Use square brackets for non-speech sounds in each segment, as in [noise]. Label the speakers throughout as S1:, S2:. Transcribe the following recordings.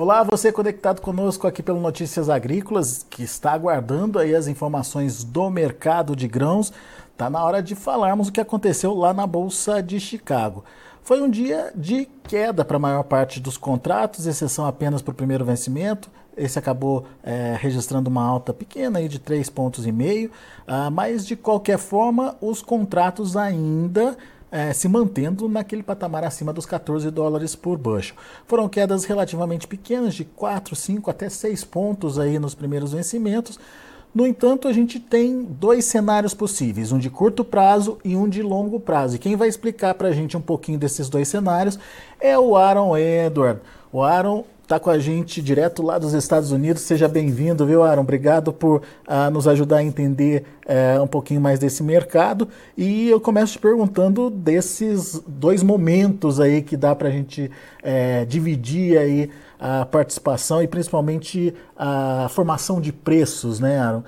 S1: Olá, você conectado conosco aqui pelo Notícias Agrícolas, que está aguardando aí as informações do mercado de grãos. Está na hora de falarmos o que aconteceu lá na Bolsa de Chicago. Foi um dia de queda para a maior parte dos contratos, exceção apenas para o primeiro vencimento. Esse acabou é, registrando uma alta pequena aí de 3,5 pontos e meio, uh, mas de qualquer forma os contratos ainda é, se mantendo naquele patamar acima dos 14 dólares por bushel. Foram quedas relativamente pequenas, de 4, 5 até 6 pontos aí nos primeiros vencimentos. No entanto, a gente tem dois cenários possíveis, um de curto prazo e um de longo prazo. E quem vai explicar para a gente um pouquinho desses dois cenários é o Aaron Edward. O Aaron está com a gente direto lá dos Estados Unidos. Seja bem-vindo, viu, Aaron? Obrigado por uh, nos ajudar a entender uh, um pouquinho mais desse mercado. E eu começo te perguntando desses dois momentos aí que dá para a gente uh, dividir aí a participação e principalmente a formação de preços, né, Aaron?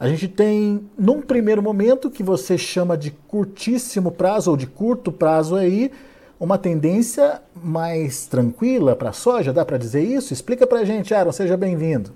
S1: A gente tem, num primeiro momento, que você chama de curtíssimo prazo ou de curto prazo aí, uma tendência mais tranquila para a soja, dá para dizer isso? Explica para a gente, Aaron, seja bem-vindo.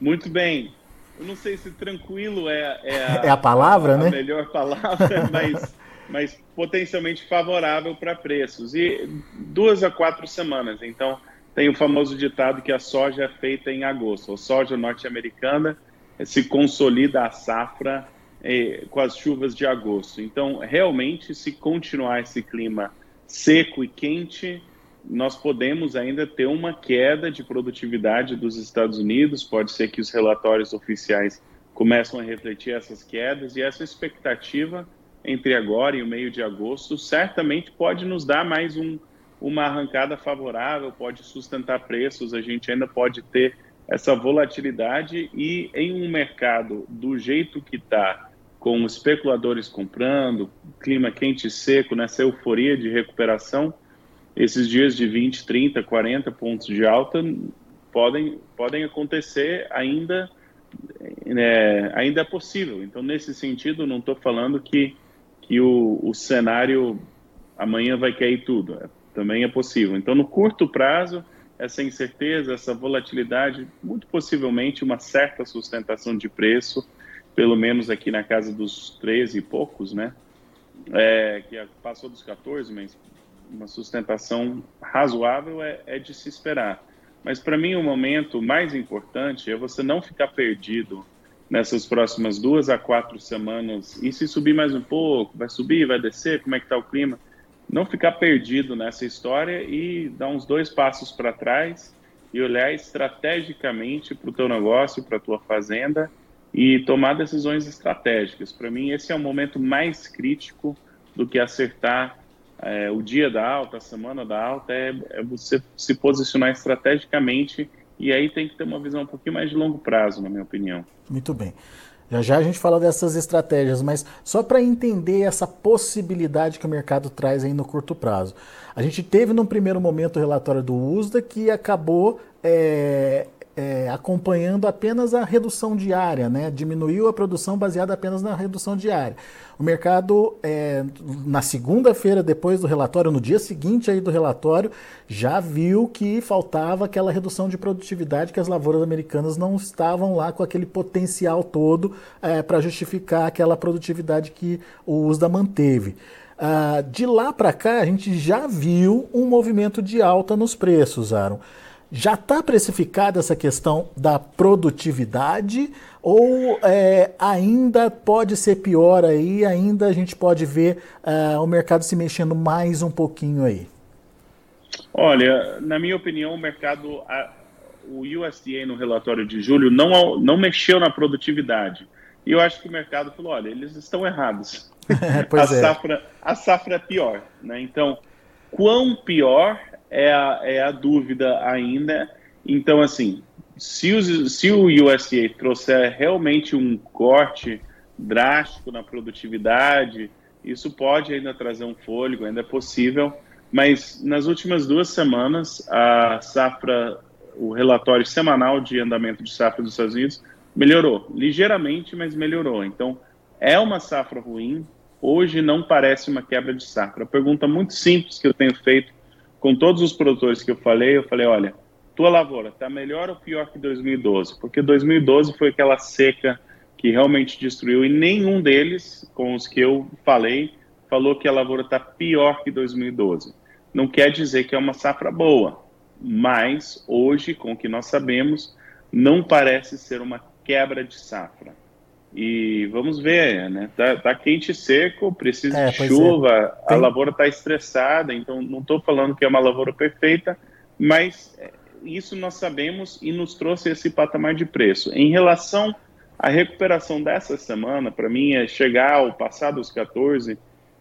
S2: Muito bem. Eu não sei se tranquilo é,
S1: é, a, [laughs] é a palavra,
S2: a,
S1: né?
S2: A melhor palavra, [laughs] mas, mas potencialmente favorável para preços. E duas a quatro semanas. Então, tem o famoso ditado que a soja é feita em agosto. A soja norte-americana se consolida a safra eh, com as chuvas de agosto. Então, realmente, se continuar esse clima seco e quente, nós podemos ainda ter uma queda de produtividade dos Estados Unidos. Pode ser que os relatórios oficiais começam a refletir essas quedas e essa expectativa entre agora e o meio de agosto certamente pode nos dar mais um, uma arrancada favorável, pode sustentar preços. A gente ainda pode ter essa volatilidade e em um mercado do jeito que está com especuladores comprando, clima quente e seco, nessa euforia de recuperação, esses dias de 20, 30, 40 pontos de alta podem, podem acontecer ainda, é, ainda é possível. Então, nesse sentido, não estou falando que, que o, o cenário amanhã vai cair tudo. É, também é possível. Então, no curto prazo, essa incerteza, essa volatilidade, muito possivelmente uma certa sustentação de preço, pelo menos aqui na casa dos 13 e poucos, né? É, que passou dos 14, mas uma sustentação razoável é, é de se esperar. Mas para mim o momento mais importante é você não ficar perdido nessas próximas duas a quatro semanas. E se subir mais um pouco, vai subir, vai descer, como é que está o clima? Não ficar perdido nessa história e dar uns dois passos para trás e olhar estrategicamente para o teu negócio, para a tua fazenda e tomar decisões estratégicas. Para mim, esse é o momento mais crítico do que acertar é, o dia da alta, a semana da alta, é, é, você se posicionar estrategicamente e aí tem que ter uma visão um pouquinho mais de longo prazo, na minha opinião.
S1: Muito bem. Já já a gente fala dessas estratégias, mas só para entender essa possibilidade que o mercado traz aí no curto prazo. A gente teve no primeiro momento o relatório do USDA que acabou é, é, acompanhando apenas a redução diária, né? diminuiu a produção baseada apenas na redução diária. O mercado, é, na segunda-feira, depois do relatório, no dia seguinte aí do relatório, já viu que faltava aquela redução de produtividade, que as lavouras americanas não estavam lá com aquele potencial todo é, para justificar aquela produtividade que o USDA manteve. Ah, de lá para cá, a gente já viu um movimento de alta nos preços, Aaron. Já está precificada essa questão da produtividade ou é, ainda pode ser pior aí? Ainda a gente pode ver uh, o mercado se mexendo mais um pouquinho aí?
S2: Olha, na minha opinião, o mercado, a, o USDA no relatório de julho não, não mexeu na produtividade. E eu acho que o mercado falou: olha, eles estão errados. [laughs] a, é. safra, a safra é pior. Né? Então, quão pior é a, é a dúvida ainda. Então, assim, se, os, se o USDA trouxer realmente um corte drástico na produtividade, isso pode ainda trazer um fôlego, ainda é possível, mas nas últimas duas semanas, a safra, o relatório semanal de andamento de safra dos Estados Unidos melhorou, ligeiramente, mas melhorou. Então, é uma safra ruim, hoje não parece uma quebra de safra. A pergunta muito simples que eu tenho feito com todos os produtores que eu falei, eu falei, olha, tua lavoura está melhor ou pior que 2012? Porque 2012 foi aquela seca que realmente destruiu e nenhum deles, com os que eu falei, falou que a lavoura está pior que 2012. Não quer dizer que é uma safra boa, mas hoje, com o que nós sabemos, não parece ser uma quebra de safra. E vamos ver, né? Tá, tá quente e seco, precisa é, de chuva, é. Tem... a lavoura está estressada, então não estou falando que é uma lavoura perfeita, mas é, isso nós sabemos e nos trouxe esse patamar de preço. Em relação à recuperação dessa semana, para mim, é chegar ao passar dos 14,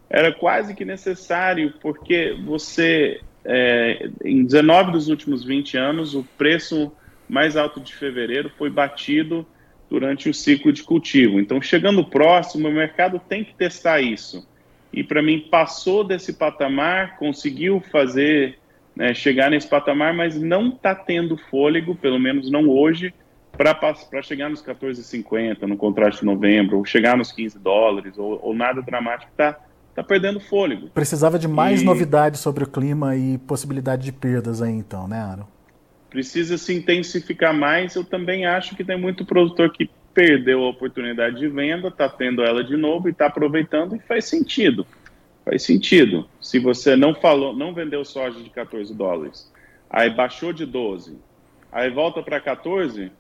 S2: era quase que necessário, porque você, é, em 19 dos últimos 20 anos, o preço mais alto de fevereiro foi batido durante o ciclo de cultivo. Então, chegando próximo, o mercado tem que testar isso. E para mim, passou desse patamar, conseguiu fazer, né, chegar nesse patamar, mas não está tendo fôlego, pelo menos não hoje, para chegar nos 14,50 no contrato de novembro, ou chegar nos 15 dólares, ou, ou nada dramático, está tá perdendo fôlego.
S1: Precisava de mais e... novidades sobre o clima e possibilidade de perdas aí, então, né, Aaron?
S2: Precisa se intensificar mais. Eu também acho que tem muito produtor que perdeu a oportunidade de venda, está tendo ela de novo e está aproveitando e faz sentido. Faz sentido. Se você não falou, não vendeu soja de 14 dólares, aí baixou de 12, aí volta para 14,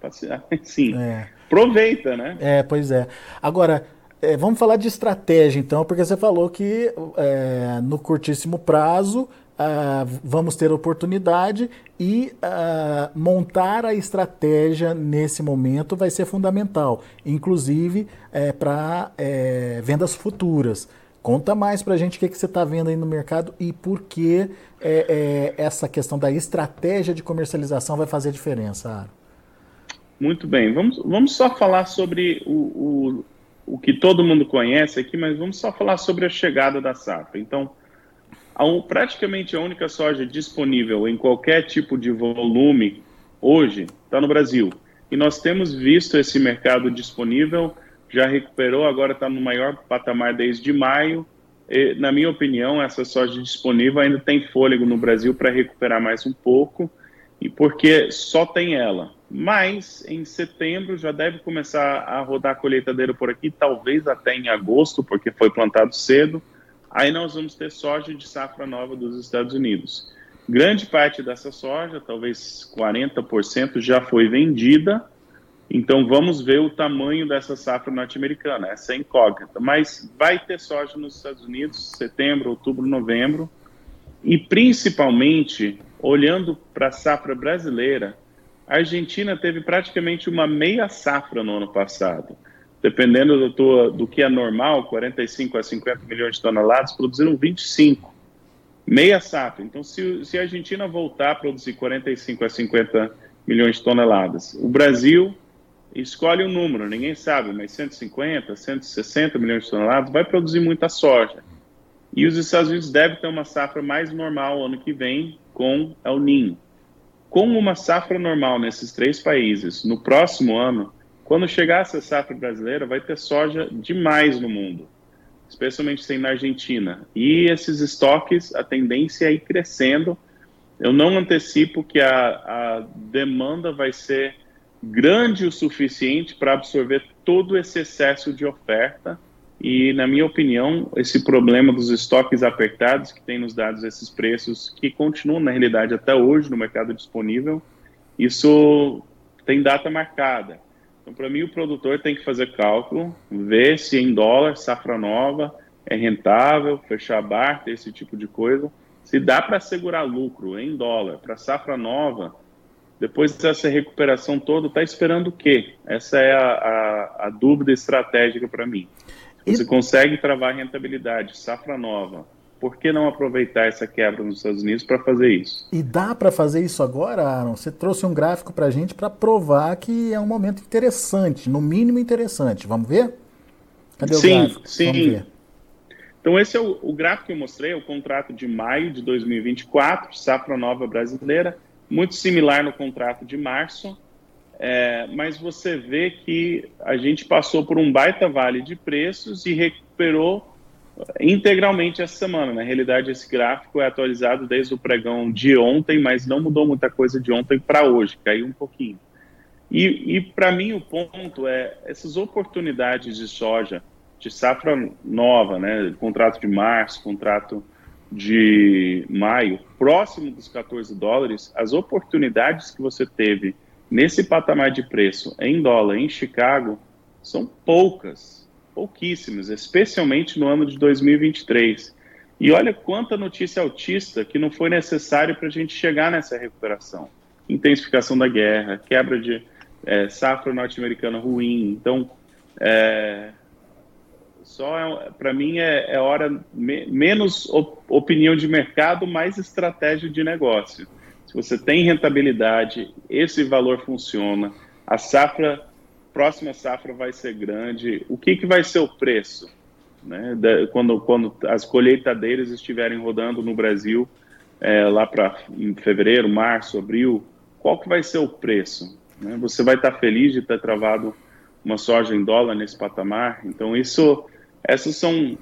S2: [laughs] sim, é. aproveita, né?
S1: É, pois é. Agora, é, vamos falar de estratégia então, porque você falou que é, no curtíssimo prazo uh, vamos ter oportunidade e uh, montar a estratégia nesse momento vai ser fundamental, inclusive é, para é, vendas futuras. Conta mais para a gente o que, que você está vendo aí no mercado e por que é, é, essa questão da estratégia de comercialização vai fazer diferença.
S2: Muito bem, vamos, vamos só falar sobre o, o, o que todo mundo conhece aqui, mas vamos só falar sobre a chegada da safra. Então, a, praticamente a única soja disponível em qualquer tipo de volume hoje está no Brasil. E nós temos visto esse mercado disponível, já recuperou, agora está no maior patamar desde maio. E, na minha opinião, essa soja disponível ainda tem fôlego no Brasil para recuperar mais um pouco, e porque só tem ela. Mas em setembro já deve começar a rodar a colheitadeira por aqui, talvez até em agosto, porque foi plantado cedo. Aí nós vamos ter soja de safra nova dos Estados Unidos. Grande parte dessa soja, talvez 40%, já foi vendida. Então vamos ver o tamanho dessa safra norte-americana, essa é incógnita. Mas vai ter soja nos Estados Unidos, setembro, outubro, novembro. E principalmente, olhando para a safra brasileira, a Argentina teve praticamente uma meia safra no ano passado dependendo do, tua, do que é normal, 45 a 50 milhões de toneladas, produziram 25. Meia safra. Então, se, se a Argentina voltar a produzir 45 a 50 milhões de toneladas, o Brasil escolhe um número, ninguém sabe, mas 150, 160 milhões de toneladas, vai produzir muita soja. E os Estados Unidos devem ter uma safra mais normal ano que vem com El Ninho. Com uma safra normal nesses três países, no próximo ano, quando chegar essa safra brasileira, vai ter soja demais no mundo, especialmente tem na Argentina. E esses estoques, a tendência é ir crescendo. Eu não antecipo que a, a demanda vai ser grande o suficiente para absorver todo esse excesso de oferta. E, na minha opinião, esse problema dos estoques apertados que tem nos dado esses preços, que continuam, na realidade, até hoje no mercado disponível, isso tem data marcada. Então, para mim, o produtor tem que fazer cálculo, ver se em dólar, safra nova, é rentável, fechar barter, esse tipo de coisa. Se dá para segurar lucro em dólar para safra nova, depois dessa recuperação toda, está esperando o quê? Essa é a, a, a dúvida estratégica para mim. Você consegue travar rentabilidade, safra nova, por que não aproveitar essa quebra nos Estados Unidos para fazer isso?
S1: E dá para fazer isso agora, Aaron? Você trouxe um gráfico para a gente para provar que é um momento interessante, no mínimo interessante. Vamos ver?
S2: Cadê o sim, gráfico? Sim, sim. Então, esse é o, o, gráfico que eu mostrei, é o contrato de maio de 2024, safra nova brasileira, muito similar no contrato de março, é, mas você vê que a gente passou por um baita vale de preços e recuperou integralmente essa semana. Na realidade, esse gráfico é atualizado desde o pregão de ontem, mas não mudou muita coisa de ontem para hoje, caiu um pouquinho. E, e para mim o ponto é essas oportunidades de soja, de safra nova, né, contrato de março, contrato de maio, próximo dos 14 dólares, as oportunidades que você teve nesse patamar de preço em dólar em Chicago são poucas, pouquíssimas, especialmente no ano de 2023. E olha quanta notícia autista que não foi necessário para a gente chegar nessa recuperação. Intensificação da guerra, quebra de é, safra norte-americana ruim. Então, é, só é, para mim é, é hora me, menos op, opinião de mercado, mais estratégia de negócio. Se você tem rentabilidade, esse valor funciona, a safra, próxima safra vai ser grande. O que, que vai ser o preço? Né? Quando, quando as colheitadeiras estiverem rodando no Brasil, é, lá para fevereiro, março, abril, qual que vai ser o preço? Né? Você vai estar feliz de ter travado uma soja em dólar nesse patamar? Então, isso essas são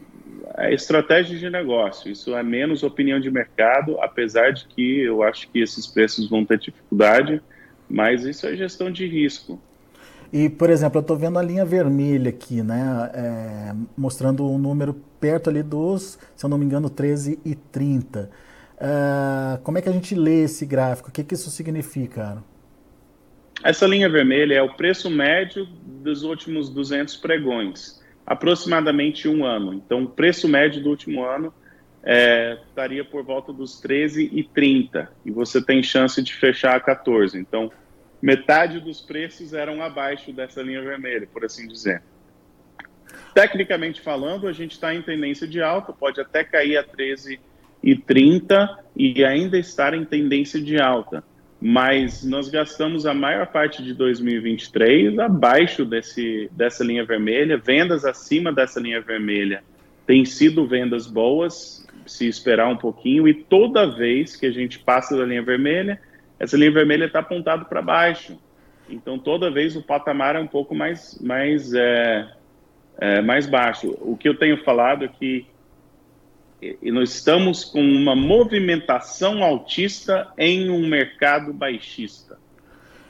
S2: é, estratégias de negócio. Isso é menos opinião de mercado, apesar de que eu acho que esses preços vão ter dificuldade, mas isso é gestão de risco.
S1: E, por exemplo, eu estou vendo a linha vermelha aqui, né, é, mostrando um número perto ali dos, se eu não me engano, 13 e 30. Uh, como é que a gente lê esse gráfico? O que, que isso significa, Aaron?
S2: Essa linha vermelha é o preço médio dos últimos 200 pregões aproximadamente um ano. Então, o preço médio do último ano é, estaria por volta dos 13,30 e você tem chance de fechar a 14. Então, metade dos preços eram abaixo dessa linha vermelha, por assim dizer. Tecnicamente falando, a gente está em tendência de alta, pode até cair a 13,30 e ainda estar em tendência de alta. Mas nós gastamos a maior parte de 2023 abaixo desse, dessa linha vermelha, vendas acima dessa linha vermelha têm sido vendas boas, se esperar um pouquinho, e toda vez que a gente passa da linha vermelha, essa linha vermelha está apontada para baixo. Então, toda vez o patamar é um pouco mais, mais, é, é, mais baixo. O que eu tenho falado é que e nós estamos com uma movimentação altista em um mercado baixista.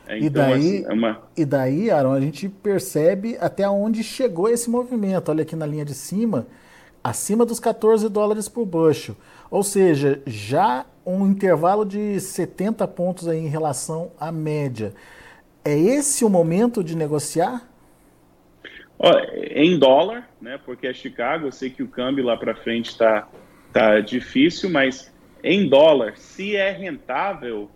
S1: É, então, e, daí, assim, é uma... e daí, Aaron, a gente percebe até onde chegou esse movimento. Olha aqui na linha de cima, acima dos 14 dólares por bushel. Ou seja, já um intervalo de 70 pontos aí em relação à média. É esse o momento de negociar?
S2: em dólar, né? Porque é Chicago, eu sei que o câmbio lá para frente está tá difícil, mas em dólar, se é rentável,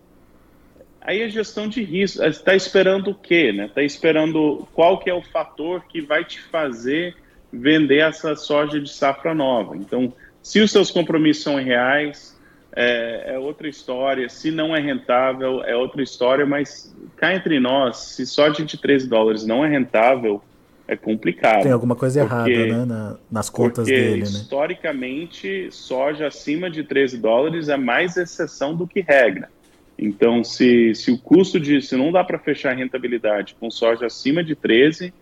S2: aí é gestão de risco. Está esperando o quê, né? Está esperando qual que é o fator que vai te fazer vender essa soja de safra nova. Então, se os seus compromissos são reais, é, é, outra história. Se não é rentável, é outra história. Mas cá entre nós, se soja de 13 dólares não é rentável, é complicado.
S1: Tem alguma coisa porque, errada né, na, nas contas dele, né?
S2: Historicamente, soja acima de 13 dólares é mais exceção do que regra. Então, se, se o custo de. Se não dá para fechar a rentabilidade com soja acima de 13,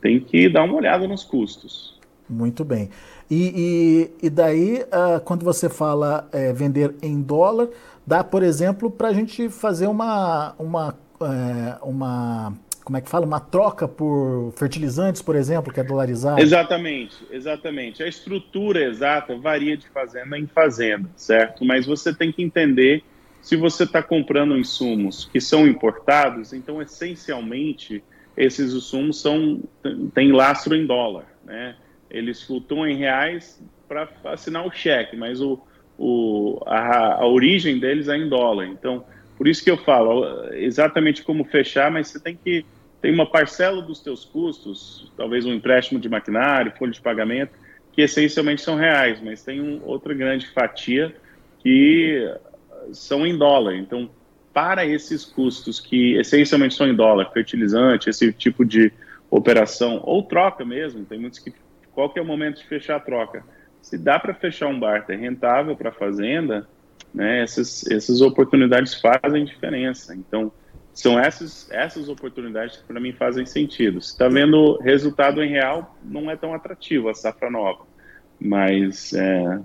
S2: tem que dar uma olhada nos custos.
S1: Muito bem. E, e, e daí, uh, quando você fala é, vender em dólar, dá, por exemplo, para a gente fazer uma, uma, é, uma como é que fala, uma troca por fertilizantes, por exemplo, que é dolarizado?
S2: Exatamente, exatamente. A estrutura exata varia de fazenda em fazenda, certo? Mas você tem que entender se você está comprando insumos que são importados, então essencialmente esses insumos são têm lastro em dólar, né? Eles flutuam em reais para assinar o cheque, mas o, o, a, a origem deles é em dólar. Então, por isso que eu falo exatamente como fechar, mas você tem que tem uma parcela dos teus custos, talvez um empréstimo de maquinário, folha de pagamento, que essencialmente são reais, mas tem um, outra grande fatia que são em dólar. Então, para esses custos que essencialmente são em dólar, fertilizante, esse tipo de operação, ou troca mesmo, tem muitos que qual que é o momento de fechar a troca? Se dá para fechar um barter rentável para a fazenda, né, essas, essas oportunidades fazem diferença. Então, são essas, essas oportunidades que para mim fazem sentido. Se está vendo resultado em real, não é tão atrativo a safra nova. Mas, é,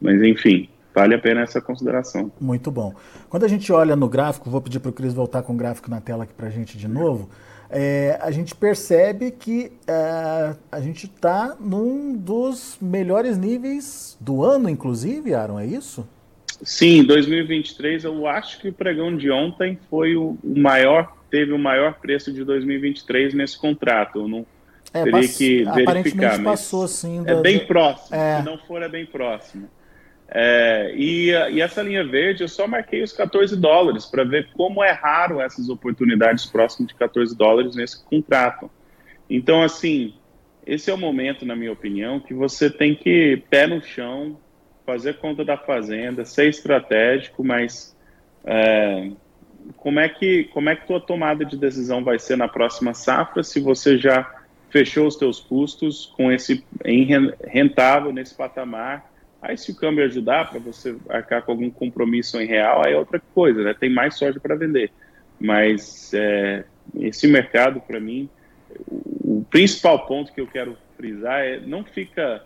S2: mas enfim, vale a pena essa consideração.
S1: Muito bom. Quando a gente olha no gráfico, vou pedir para o Cris voltar com o gráfico na tela aqui para a gente de novo. É, a gente percebe que é, a gente está num dos melhores níveis do ano, inclusive, Aaron, é isso?
S2: Sim, 2023 eu acho que o pregão de ontem foi o maior, teve o maior preço de 2023 nesse contrato. Eu não é, teria que verificar, mas
S1: passou assim.
S2: É bem próximo. É. Se não for, é bem próximo. É, e, e, essa linha verde eu só marquei os 14 dólares para ver como é raro essas oportunidades próximas de 14 dólares nesse contrato. Então, assim, esse é o momento, na minha opinião, que você tem que pé no chão, fazer conta da fazenda, ser estratégico, mas é, como é que como é que tua tomada de decisão vai ser na próxima safra se você já fechou os teus custos com esse rentável nesse patamar? Aí se o câmbio ajudar para você arcar com algum compromisso em real, aí é outra coisa, né? Tem mais soja para vender. Mas é, esse mercado, para mim, o, o, principal ponto que eu quero frisar é não fica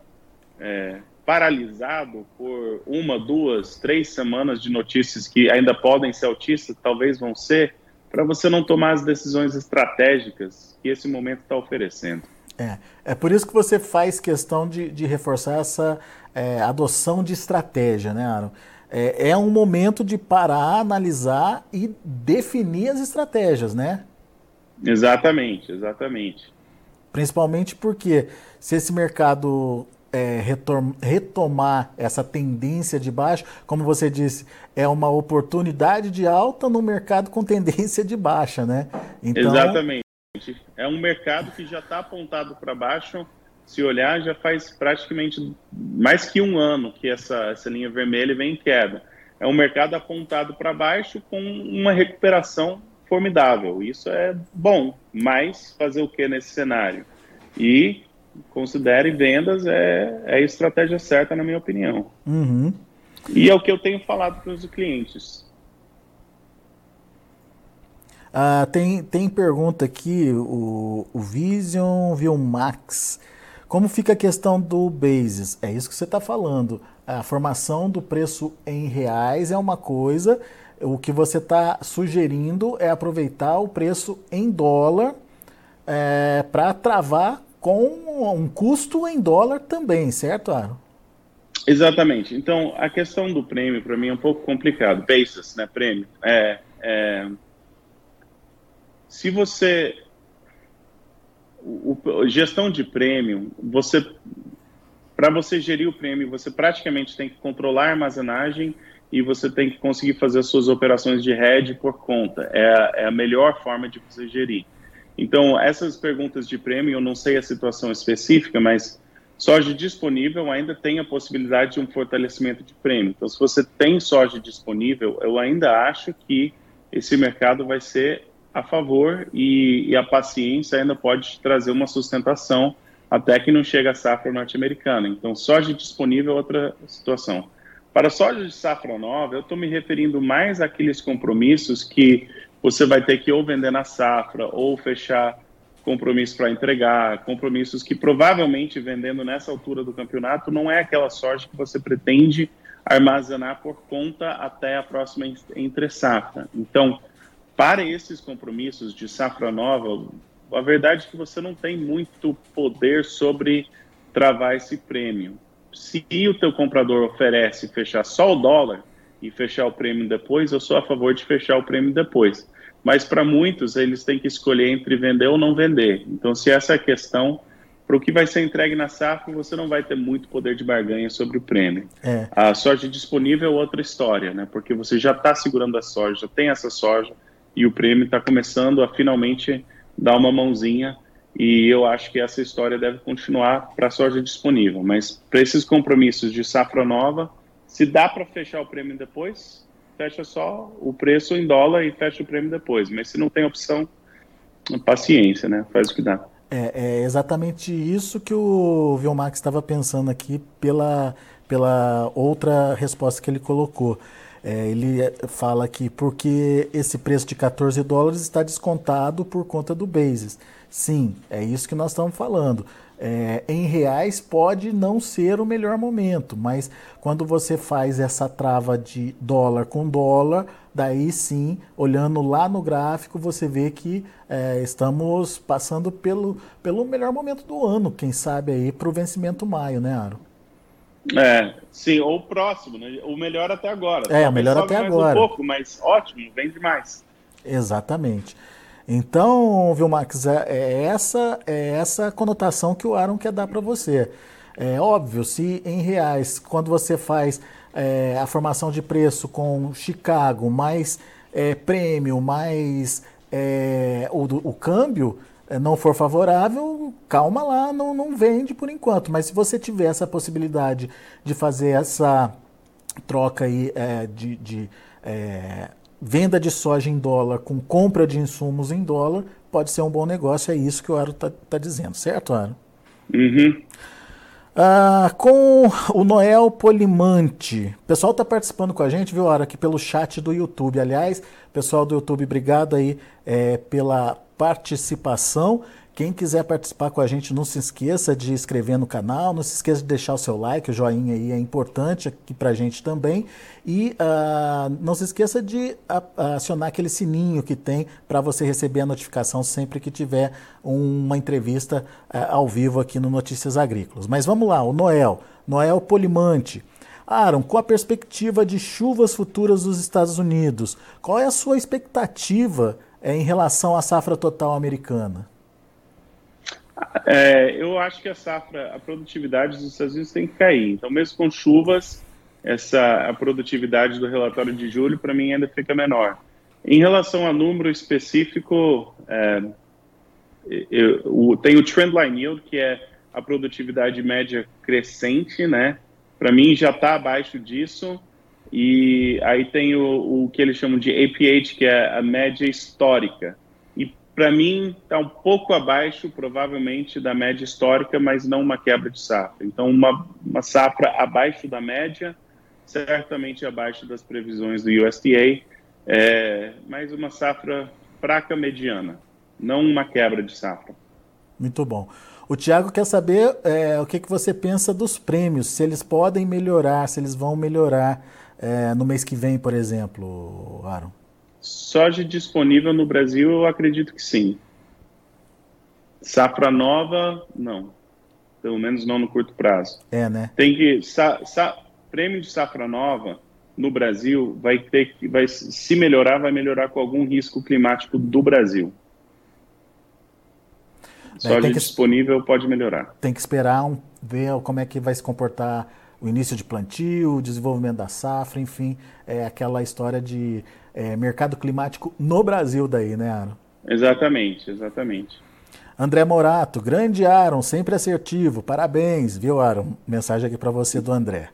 S2: é, paralisado por uma, duas, três semanas de notícias que ainda podem ser altistas, talvez vão ser, para você não tomar as decisões estratégicas que esse momento está oferecendo.
S1: É, é por isso que você faz questão de, de reforçar essa é, adoção de estratégia, né, Aaron? É, é um momento de parar, analisar e definir as estratégias, né?
S2: Exatamente, exatamente.
S1: Principalmente porque se esse mercado é, retomar essa tendência de baixo, como você disse, é uma oportunidade de alta no mercado com tendência de baixa, né?
S2: Então... Exatamente. É um mercado que já está apontado para baixo. Se olhar, já faz praticamente mais que um ano que essa, essa linha vermelha vem em queda. É um mercado apontado para baixo com uma recuperação formidável. Isso é bom, mas fazer o que nesse cenário? E considere vendas é, é a estratégia certa, na minha opinião.
S1: Uhum.
S2: E é o que eu tenho falado para os clientes.
S1: Ah, tem, tem pergunta aqui, o, o Vision Viu Max. Como fica a questão do basis? É isso que você está falando. A formação do preço em reais é uma coisa, o que você está sugerindo é aproveitar o preço em dólar é, para travar com um custo em dólar também, certo, Aaron?
S2: Exatamente. Então, a questão do prêmio, para mim, é um pouco complicado. Basis, né? Prêmio. É, é... Se você. O, o, gestão de prêmio, você. Para você gerir o prêmio, você praticamente tem que controlar a armazenagem e você tem que conseguir fazer as suas operações de hedge por conta. É, é a melhor forma de você gerir. Então, essas perguntas de prêmio, eu não sei a situação específica, mas soja disponível ainda tem a possibilidade de um fortalecimento de prêmio. Então, se você tem soja disponível, eu ainda acho que esse mercado vai ser a favor e, e a paciência ainda pode trazer uma sustentação até que não chega a safra norte-americana. Então, soja disponível é outra situação. Para soja de safra nova, eu estou me referindo mais àqueles compromissos que você vai ter que ou vender na safra ou fechar compromisso para entregar, compromissos que provavelmente vendendo nessa altura do campeonato não é aquela sorte que você pretende armazenar por conta até a próxima entre safra. Então, para esses compromissos de safra nova, a verdade é que você não tem muito poder sobre travar esse prêmio. Se o teu comprador oferece fechar só o dólar, e fechar o prêmio depois, eu sou a favor de fechar o prêmio depois. Mas para muitos, eles têm que escolher entre vender ou não vender. Então, se essa é a questão, para o que vai ser entregue na safra, você não vai ter muito poder de barganha sobre o prêmio. É. A soja disponível é outra história, né? Porque você já está segurando a soja, já tem essa soja, e o prêmio está começando a finalmente dar uma mãozinha. E eu acho que essa história deve continuar para a soja disponível. Mas para esses compromissos de safra nova, se dá para fechar o prêmio depois, fecha só o preço em dólar e fecha o prêmio depois. Mas se não tem opção, paciência, né? Faz o que dá.
S1: É, é exatamente isso que o Vilmax estava pensando aqui pela, pela outra resposta que ele colocou. É, ele fala aqui porque esse preço de 14 dólares está descontado por conta do basis. Sim, é isso que nós estamos falando. é, em reais pode não ser o melhor momento, mas quando você faz essa trava de dólar com dólar, daí sim, olhando lá no gráfico, você vê que é, estamos passando pelo, pelo melhor momento do ano, quem sabe aí para o vencimento maio, né, Aro?
S2: É, sim, ou próximo, né? O melhor até agora.
S1: É, o melhor até agora.
S2: Um pouco, mas ótimo, vem demais.
S1: Exatamente. Então, viu, Max, é, é essa é essa conotação que o Aaron quer dar para você. É óbvio, se em reais, quando você faz é, a formação de preço com Chicago, mais é, prêmio, mais é, o, o câmbio não for favorável, calma lá, não, não vende por enquanto. Mas se você tiver essa possibilidade de fazer essa troca aí é, de, de é, venda de soja em dólar com compra de insumos em dólar pode ser um bom negócio, é isso que o Aro está tá dizendo, certo, Aro?
S2: Uhum.
S1: Ah, com o Noel Polimante. O pessoal está participando com a gente, viu, Aro, aqui pelo chat do YouTube. Aliás, pessoal do YouTube, obrigado aí é, pela participação. Quem quiser participar com a gente, não se esqueça de inscrever no canal, não se esqueça de deixar o seu like, o joinha aí é importante aqui pra gente também. E uh, não se esqueça de acionar aquele sininho que tem para você receber a notificação sempre que tiver uma entrevista uh, ao vivo aqui no Notícias Agrícolas. Mas vamos lá, o Noel, Noel Polimante. Aaron, com a perspectiva de chuvas futuras dos Estados Unidos, qual é a sua expectativa eh, em relação à safra total americana?
S2: É, eu acho que a safra, a produtividade dos Estados Unidos tem que cair. Então, mesmo com chuvas, essa a produtividade do relatório de julho para mim ainda fica menor. Em relação a número específico, é, eu, tem o trendline yield que é a produtividade média crescente, né? Para mim já está abaixo disso. E aí tem o, o que eles chamam de APH, que é a média histórica para mim, está um pouco abaixo, provavelmente, da média histórica, mas não uma quebra de safra. Então, uma, uma safra abaixo da média, certamente abaixo das previsões do USDA, é, mas uma safra fraca mediana, não uma quebra de safra.
S1: Muito bom. O Tiago quer saber é, o que, que você pensa dos prêmios, se eles podem melhorar, se eles vão melhorar é, no mês que vem, por exemplo, Aaron.
S2: Soja disponível no Brasil, eu acredito que sim. Safra nova, não. Pelo menos não no curto prazo.
S1: É, né?
S2: Tem que. Sa, sa, prêmio de safra nova no Brasil vai ter que. Vai, se melhorar, vai melhorar com algum risco climático do Brasil. Soja que, disponível pode melhorar.
S1: Tem que esperar um, ver como é que vai se comportar o início de plantio, o desenvolvimento da safra, enfim, é aquela história de é, mercado climático no Brasil daí, né, Aaron?
S2: Exatamente, exatamente.
S1: André Morato, grande Aaron, sempre assertivo, parabéns, viu, Aaron? Mensagem aqui para você do André.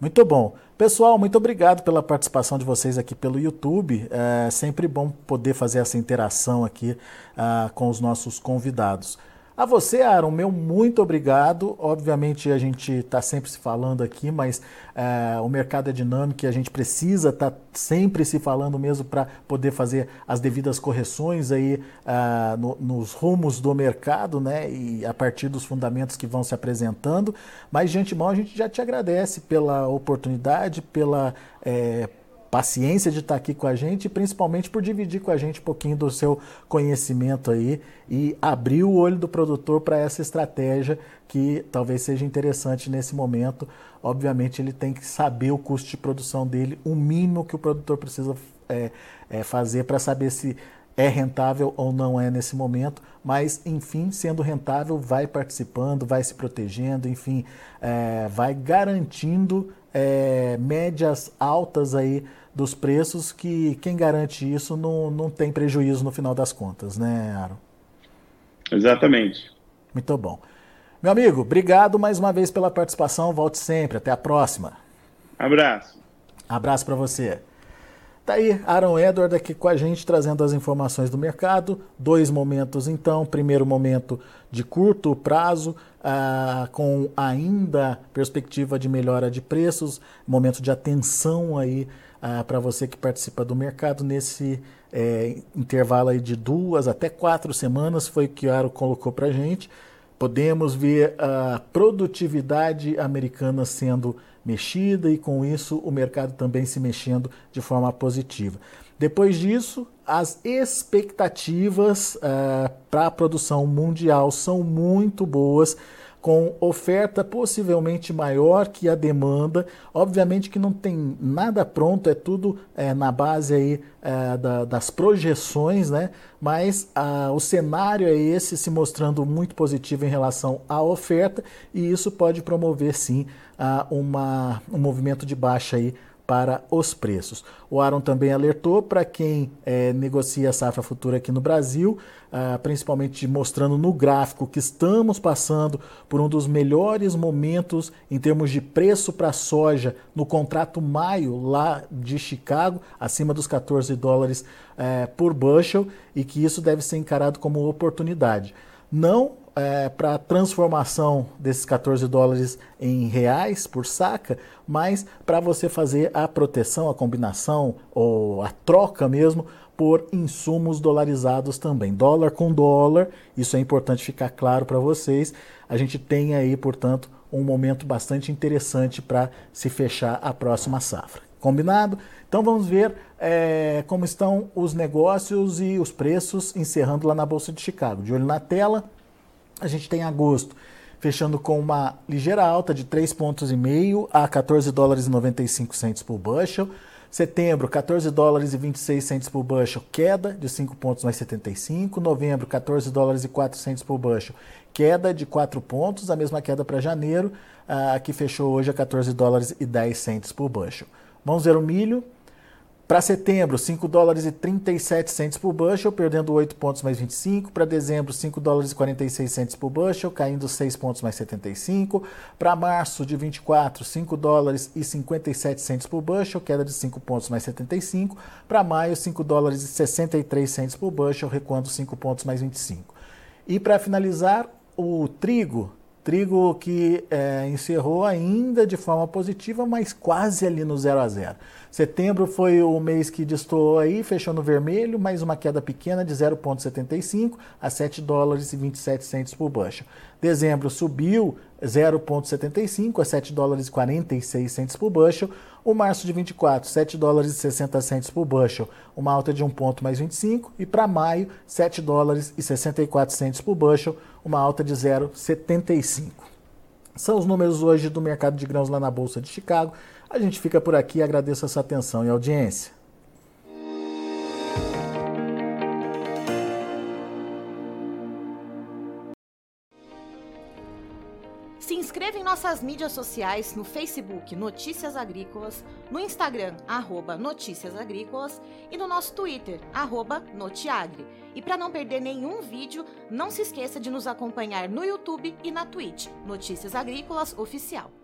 S1: Muito bom. Pessoal, muito obrigado pela participação de vocês aqui pelo YouTube. É sempre bom poder fazer essa interação aqui uh, com os nossos convidados. A você, Aaron, meu muito obrigado. Obviamente a gente está sempre se falando aqui, mas é, o mercado é dinâmico e a gente precisa estar tá sempre se falando mesmo para poder fazer as devidas correções aí uh, no, nos rumos do mercado, né? E a partir dos fundamentos que vão se apresentando. Mas de antemão a gente já te agradece pela oportunidade, pela é, paciência de estar aqui com a gente e principalmente por dividir com a gente um pouquinho do seu conhecimento aí e abrir o olho do produtor para essa estratégia que talvez seja interessante nesse momento. Obviamente, ele tem que saber o custo de produção dele, o mínimo que o produtor precisa é, é, fazer para saber se é rentável ou não é nesse momento, mas enfim, sendo rentável, vai participando, vai se protegendo, enfim, é, vai garantindo é, médias altas aí dos preços que quem garante isso não, não tem prejuízo no final das contas, né, Aaron?
S2: Exatamente.
S1: Muito bom. Meu amigo, obrigado mais uma vez pela participação. Volte sempre. Até a próxima.
S2: Abraço.
S1: Abraço para você. Tá aí, Aaron Edward aqui com a gente trazendo as informações do mercado. Dois momentos então. Primeiro momento de curto prazo, ah, com ainda perspectiva de melhora de preços, momento de atenção aí ah, para você que participa do mercado nesse é, intervalo aí de duas até quatro semanas, foi o que o Aro colocou para gente, podemos ver a produtividade americana sendo mexida e com isso o mercado também se mexendo de forma positiva. Depois disso, as expectativas uh, para a produção mundial são muito boas com oferta possivelmente maior que a demanda. Obviamente que não tem nada pronto, é tudo é, na base aí é, da, das projeções, né? Mas o cenário é esse, se mostrando muito positivo em relação à oferta, e isso pode promover sim uma, um movimento de baixa aí para os preços. O Aaron também alertou para quem é, negocia a safra futura aqui no Brasil, ah, principalmente mostrando no gráfico que estamos passando por um dos melhores momentos em termos de preço para soja no contrato maio lá de Chicago, acima dos 14 dólares é, por bushel, e que isso deve ser encarado como oportunidade. Não é, para a transformação desses 14 dólares em reais por saca, mas para você fazer a proteção, a combinação ou a troca mesmo por insumos dolarizados também. Dólar com dólar, isso é importante ficar claro para vocês. A gente tem aí, portanto, um momento bastante interessante para se fechar a próxima safra. Combinado? Então vamos ver é, como estão os negócios e os preços encerrando lá na Bolsa de Chicago. De olho na tela, a gente tem agosto fechando com uma ligeira alta de 3,5 pontos e meio a 14 dólares e 95 centos por bushel. Setembro, 14 dólares e 26 centos por bushel, queda de 5 pontos mais 75. Novembro, 14 dólares e 4 centos por bushel, queda de 4 pontos, a mesma queda para janeiro, uh, que fechou hoje a 14 dólares e 10 centos por bushel. Vamos ver o milho. Para setembro, 5 dólares e 37 centes por bushel, perdendo 8 pontos mais 25. Para dezembro, 5 dólares e 46 centes por bushel, caindo 6 pontos mais 75. Para março de 24, 5 dólares e 57 centes por bushel, queda de 5 pontos mais 75. Para maio, 5 dólares e 63 centes por bushel, recuando 5 pontos mais 25. E para finalizar, o trigo Trigo que é, encerrou ainda de forma positiva, mas quase ali no 0 a 0. Setembro foi o mês que distou aí, fechou no vermelho, mais uma queda pequena de 0,75 a 7 dólares e 27 centos por bushel. Dezembro subiu 0,75 a 7 dólares e 46 centos por bushel. O março de 24, 7 dólares e 60 centos por bushel, uma alta de 1 ponto mais 25. E para maio, 7 dólares e 64 centos por bushel, uma alta de 0,75. São os números hoje do mercado de grãos lá na Bolsa de Chicago. A gente fica por aqui, agradeço a sua atenção e audiência.
S3: Se inscreva em nossas mídias sociais no Facebook Notícias Agrícolas, no Instagram arroba Notícias Agrícolas e no nosso Twitter arroba Notiagre. E para não perder nenhum vídeo, não se esqueça de nos acompanhar no YouTube e na Twitch Notícias Agrícolas Oficial.